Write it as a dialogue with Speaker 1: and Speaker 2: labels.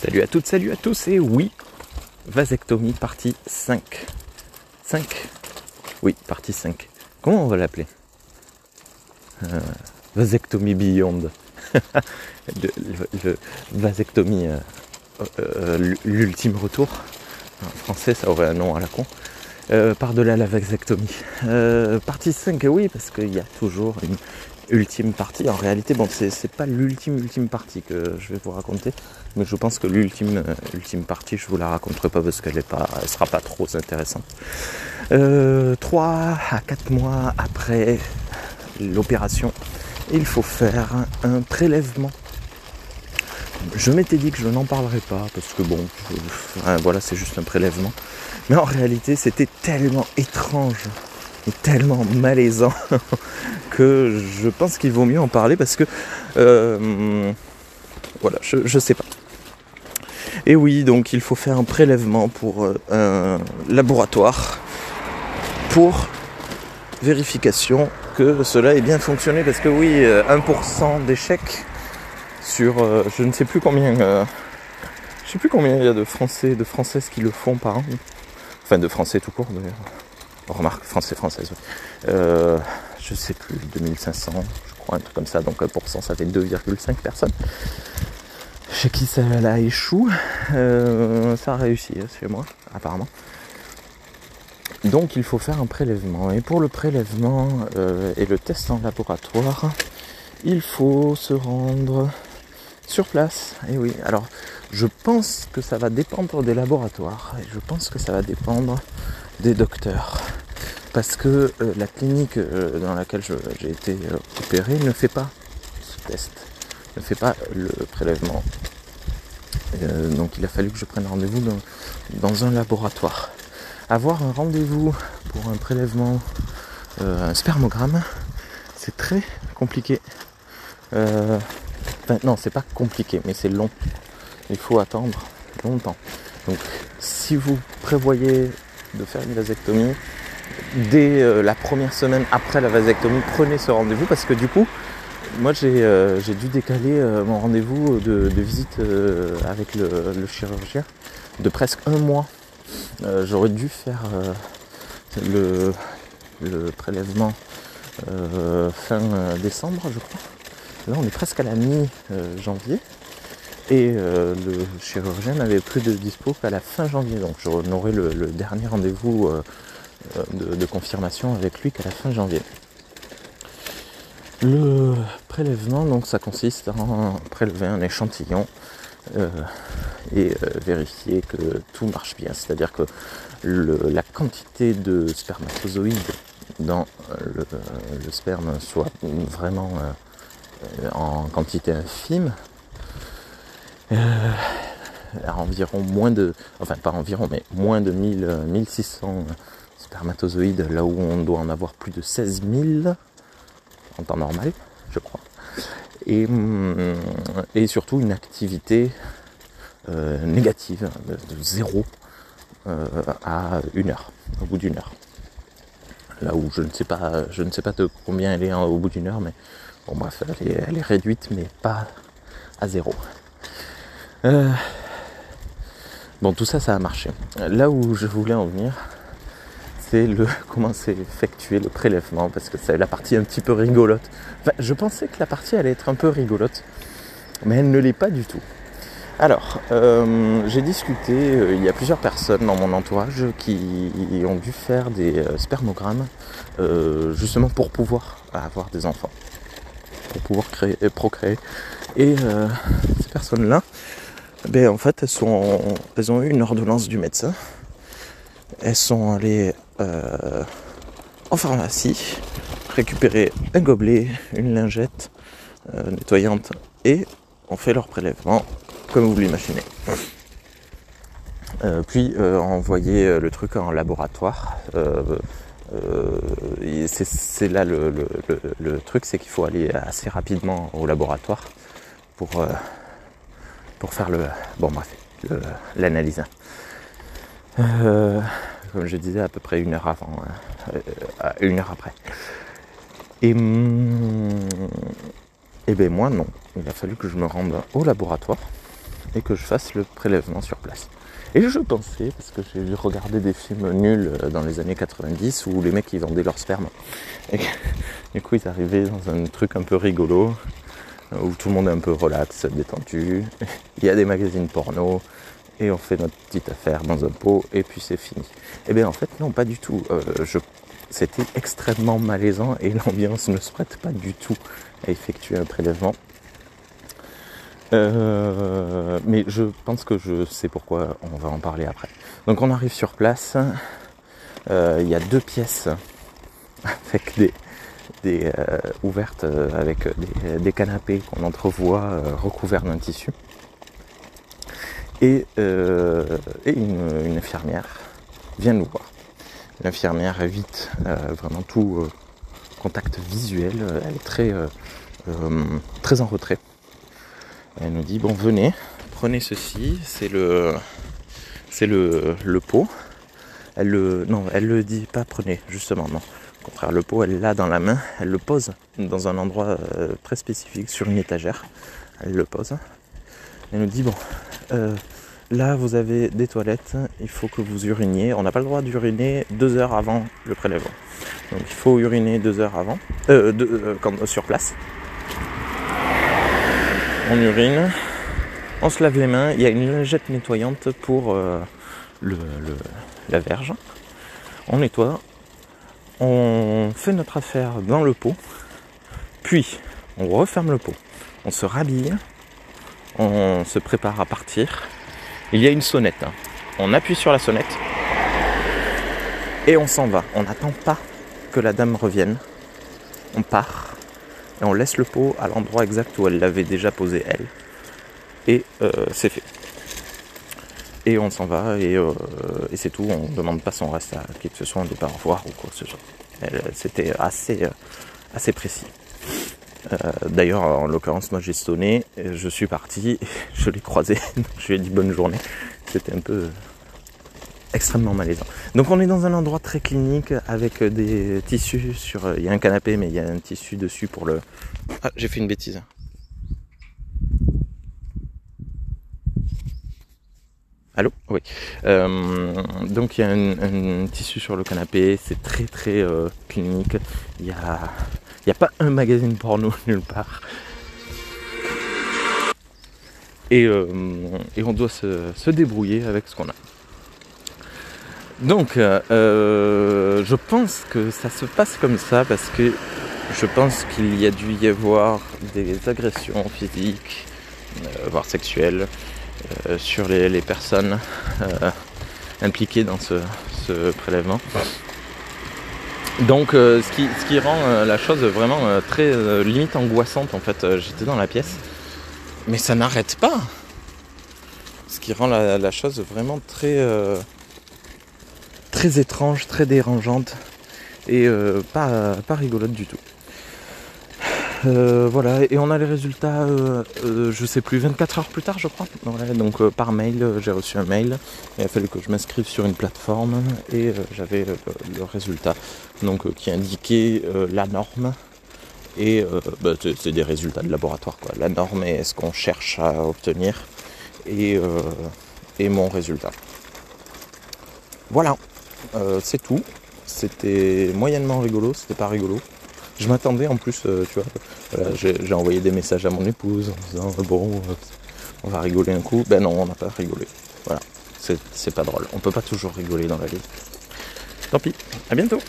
Speaker 1: Salut à toutes, salut à tous, et oui, vasectomie partie 5. 5 Oui, partie 5. Comment on va l'appeler? Euh, Vasectomie Beyond. vasectomie, euh, euh, l'ultime retour. En français, ça aurait un nom à la con. Par-delà la vasectomie. Partie 5, oui, parce qu'il y a toujours une ultime partie. En réalité, bon, c'est pas l'ultime ultime partie que je vais vous raconter, mais je pense que l'ultime euh, ultime partie, je vous la raconterai pas parce qu'elle est pas, sera pas trop intéressante. Euh, 3 à 4 mois après l'opération, il faut faire un prélèvement. Je m'étais dit que je n'en parlerai pas parce que bon, je, voilà, c'est juste un prélèvement. Mais en réalité, c'était tellement étrange tellement malaisant que je pense qu'il vaut mieux en parler parce que euh, voilà, je, je sais pas. Et oui, donc il faut faire un prélèvement pour euh, un laboratoire pour vérification que cela ait bien fonctionné parce que oui, 1% d'échecs sur euh, je ne sais plus combien euh, je sais plus combien il y a de français de françaises qui le font par an enfin de français tout court d'ailleurs remarque français française euh, je sais plus 2500 je crois un truc comme ça. Donc 1% ça fait 2,5 personnes. Chez qui ça là échoue euh, ça a réussi hein, chez moi apparemment. Donc il faut faire un prélèvement. Et pour le prélèvement euh, et le test en laboratoire il faut se rendre sur place. Et oui, alors je pense que ça va dépendre des laboratoires. Et je pense que ça va dépendre des docteurs. Parce que euh, la clinique euh, dans laquelle j'ai été euh, opéré ne fait pas ce test, ne fait pas le prélèvement. Donc il a fallu que je prenne rendez-vous dans, un laboratoire. Avoir un rendez-vous pour un prélèvement, un spermogramme, c'est très compliqué. Non, c'est pas compliqué, mais c'est long. Il faut attendre longtemps. Donc, si vous prévoyez de faire une vasectomie, dès euh, la première semaine après la vasectomie, prenez ce rendez-vous parce que du coup, moi j'ai euh, dû décaler euh, mon rendez-vous de, visite avec le, chirurgien de presque un mois. J'aurais dû faire le, prélèvement fin décembre, je crois. Là, on est presque à la mi-janvier. Et le chirurgien n'avait plus de dispo qu'à la fin janvier. Donc je le, dernier rendez-vous de, confirmation avec lui qu'à la fin janvier. Le prélèvement, donc ça consiste en prélever un échantillon euh, et vérifier que tout marche bien. C'est-à-dire que la quantité de spermatozoïdes dans le, le sperme soit vraiment en quantité infime, euh, à environ moins de, enfin pas environ, mais moins de 1000, 1600 spermatozoïdes, là où on doit en avoir plus de 16 000 en temps normal, je crois. Et, et surtout une activité euh, négative de, de zéro euh, à une heure, au bout d'une heure. Là où je ne sais pas, je ne sais pas de combien elle est au bout d'une heure, mais Bon bref, elle est, elle est, réduite mais pas à zéro. Euh... Bon tout ça ça a marché. Là où je voulais en venir, le comment c'est effectué le prélèvement parce que c'est la partie un petit peu rigolote. Enfin, je pensais que la partie allait être un peu rigolote, mais elle ne l'est pas du tout. Alors, euh, j'ai discuté, euh, il y a plusieurs personnes dans mon entourage qui ont dû faire des euh, spermogrammes justement pour pouvoir avoir des enfants pour pouvoir créer, procréer. Et ces personnes-là, ben, en fait, elles ont eu une ordonnance du médecin. Elles sont allées euh, en pharmacie récupérer un gobelet, une lingette euh, nettoyante et on fait leur prélèvement comme vous l'imaginez. Euh, puis euh, envoyer le truc en laboratoire euh, c'est là le, le, le, le truc, c'est qu'il faut aller assez rapidement au laboratoire pour, euh, pour faire le. Bon, bref, l'analyse. Euh, comme je disais, à peu près une heure avant, hein, une heure après. Et, et ben moi, non. Il a fallu que je me rende au laboratoire et que je fasse le prélèvement sur place. Et je pensais, parce que j'ai regardé des films nuls euh, dans les années 90 où les mecs ils vendaient leur sperme. Et du coup ils arrivaient dans un truc un peu rigolo, euh, où tout le monde est un peu relax, détendu. Il y a des magazines porno, et on fait notre petite affaire dans un pot, et puis c'est fini. Eh bien en fait non, pas du tout. Euh, c'était extrêmement malaisant et l'ambiance ne se prête pas du tout à effectuer un prélèvement. Euh, mais je pense que je sais pourquoi, on va en parler après. Donc on arrive sur place, euh, il y a deux pièces avec des, ouvertes avec des, canapés qu'on entrevoit recouverts d'un tissu. Et, et une, infirmière vient nous voir. L'infirmière évite vraiment tout contact visuel, elle est très, très en retrait. Elle nous dit bon venez, prenez ceci, c'est le c'est le, le pot. Elle le non, elle le dit pas prenez, justement, non. Au contraire, le pot, elle l'a dans la main, elle le pose dans un endroit euh, très spécifique sur une étagère. Elle le pose. Elle nous dit bon, euh, là vous avez des toilettes, il faut que vous uriniez. On n'a pas le droit d'uriner deux heures avant le prélèvement. Donc il faut uriner deux heures avant, euh, quand, sur place on urine, on se lave les mains, il y a une lingette nettoyante pour euh, la verge. On nettoie, on fait notre affaire dans le pot, puis on referme le pot, on se rhabille, on se prépare à partir. Il y a une sonnette, hein. on appuie sur la sonnette et on s'en va. On n'attend pas que la dame revienne, on part et on laisse le pot à l'endroit exact où elle l'avait déjà posé elle. Et euh, c'est fait. Et on s'en va euh, et, c'est tout. On ne demande pas son reste à qui que ce soit, on ne pas au revoir ou quoi que ce soit. C'était assez, euh, assez précis. D'ailleurs, en l'occurrence, moi j'ai sonné, je suis parti, je l'ai croisé, je lui ai dit bonne journée. C'était un peu extrêmement malaisant. Donc on est dans un endroit très clinique avec des tissus sur... Il y a un canapé mais il y a un tissu dessus pour le... Ah j'ai fait une bêtise. Allô? Oui. Euh, donc il y a un, tissu sur le canapé, c'est très très euh, clinique. Il n'y a, il a pas un magazine porno nulle part. Et, euh, et on doit se, se débrouiller avec ce qu'on a. Donc, je pense que ça se passe comme ça parce que je pense qu'il y a dû y avoir des agressions physiques, voire sexuelles, sur les, personnes impliquées dans ce, prélèvement. Donc, ce, qui, rend la chose vraiment très limite angoissante en fait. J'étais dans la pièce, mais ça n'arrête pas. Ce qui rend la chose vraiment très très étrange, très dérangeante et euh, pas, pas rigolote du tout. Euh, voilà, et on a les résultats, euh, je sais plus, 24 heures plus tard, je crois. donc par mail, j'ai reçu un mail. Il a fallu que je m'inscrive sur une plateforme et j'avais le résultat, donc qui indiquait la norme et bah, c'est des résultats de laboratoire, quoi. La norme est ce qu'on cherche à obtenir et, et mon résultat. Voilà. Euh, c'est tout. C'était moyennement rigolo, c'était pas rigolo. Je m'attendais en plus, euh, tu vois, j'ai envoyé des messages à mon épouse en disant euh, bon, on va rigoler un coup. Ben non, on n'a pas rigolé. Voilà, c'est pas drôle. On peut pas toujours rigoler dans la vie. Tant pis, à bientôt